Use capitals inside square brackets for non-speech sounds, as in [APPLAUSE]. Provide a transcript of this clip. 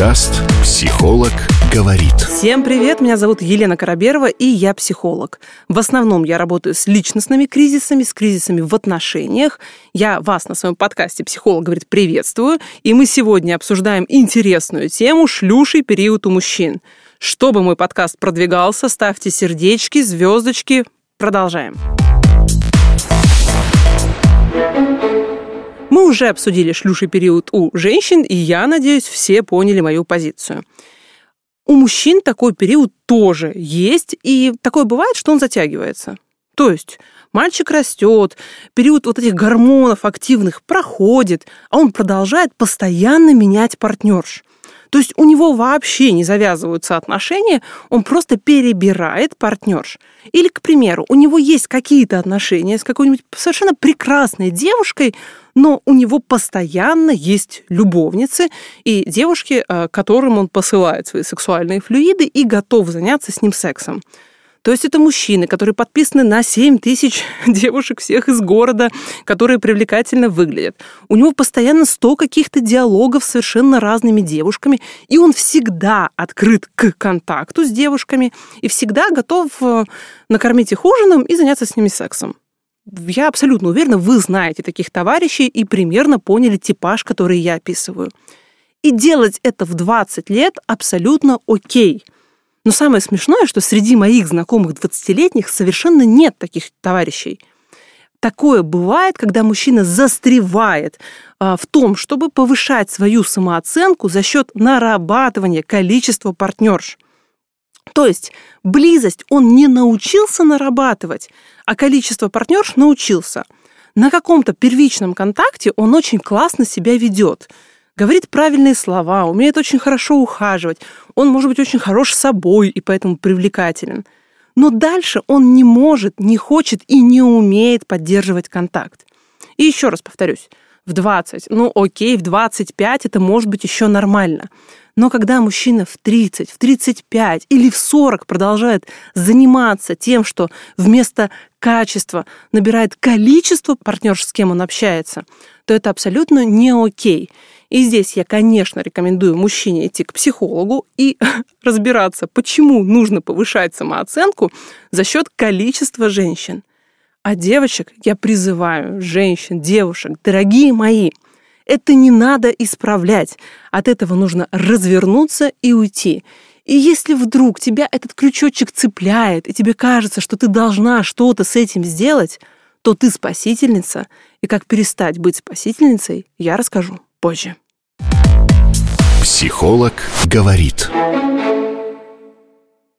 Подкаст «Психолог говорит». Всем привет, меня зовут Елена Караберова, и я психолог. В основном я работаю с личностными кризисами, с кризисами в отношениях. Я вас на своем подкасте «Психолог говорит» приветствую, и мы сегодня обсуждаем интересную тему «Шлюший период у мужчин». Чтобы мой подкаст продвигался, ставьте сердечки, звездочки. Продолжаем. Уже обсудили шлюший период у женщин, и я надеюсь, все поняли мою позицию. У мужчин такой период тоже есть, и такое бывает, что он затягивается. То есть мальчик растет, период вот этих гормонов активных проходит, а он продолжает постоянно менять партнерш. То есть у него вообще не завязываются отношения, он просто перебирает партнерш. Или, к примеру, у него есть какие-то отношения с какой-нибудь совершенно прекрасной девушкой, но у него постоянно есть любовницы и девушки, э, которым он посылает свои сексуальные флюиды и готов заняться с ним сексом. То есть это мужчины, которые подписаны на 7 тысяч [LAUGHS] девушек всех из города, которые привлекательно выглядят. У него постоянно 100 каких-то диалогов с совершенно разными девушками, и он всегда открыт к контакту с девушками и всегда готов э, накормить их ужином и заняться с ними сексом. Я абсолютно уверена, вы знаете таких товарищей и примерно поняли типаж, который я описываю. И делать это в 20 лет абсолютно окей – но самое смешное, что среди моих знакомых 20-летних совершенно нет таких товарищей. Такое бывает, когда мужчина застревает а, в том, чтобы повышать свою самооценку за счет нарабатывания количества партнерш. То есть близость он не научился нарабатывать, а количество партнерш научился. На каком-то первичном контакте он очень классно себя ведет – говорит правильные слова, умеет очень хорошо ухаживать, он может быть очень хорош собой и поэтому привлекателен. Но дальше он не может, не хочет и не умеет поддерживать контакт. И еще раз повторюсь, в 20, ну окей, в 25 это может быть еще нормально. Но когда мужчина в 30, в 35 или в 40 продолжает заниматься тем, что вместо качества набирает количество партнерш, с кем он общается, то это абсолютно не окей. И здесь я, конечно, рекомендую мужчине идти к психологу и [LAUGHS] разбираться, почему нужно повышать самооценку за счет количества женщин. А девочек я призываю, женщин, девушек, дорогие мои, это не надо исправлять. От этого нужно развернуться и уйти. И если вдруг тебя этот крючочек цепляет, и тебе кажется, что ты должна что-то с этим сделать, то ты спасительница, и как перестать быть спасительницей, я расскажу позже. Психолог говорит.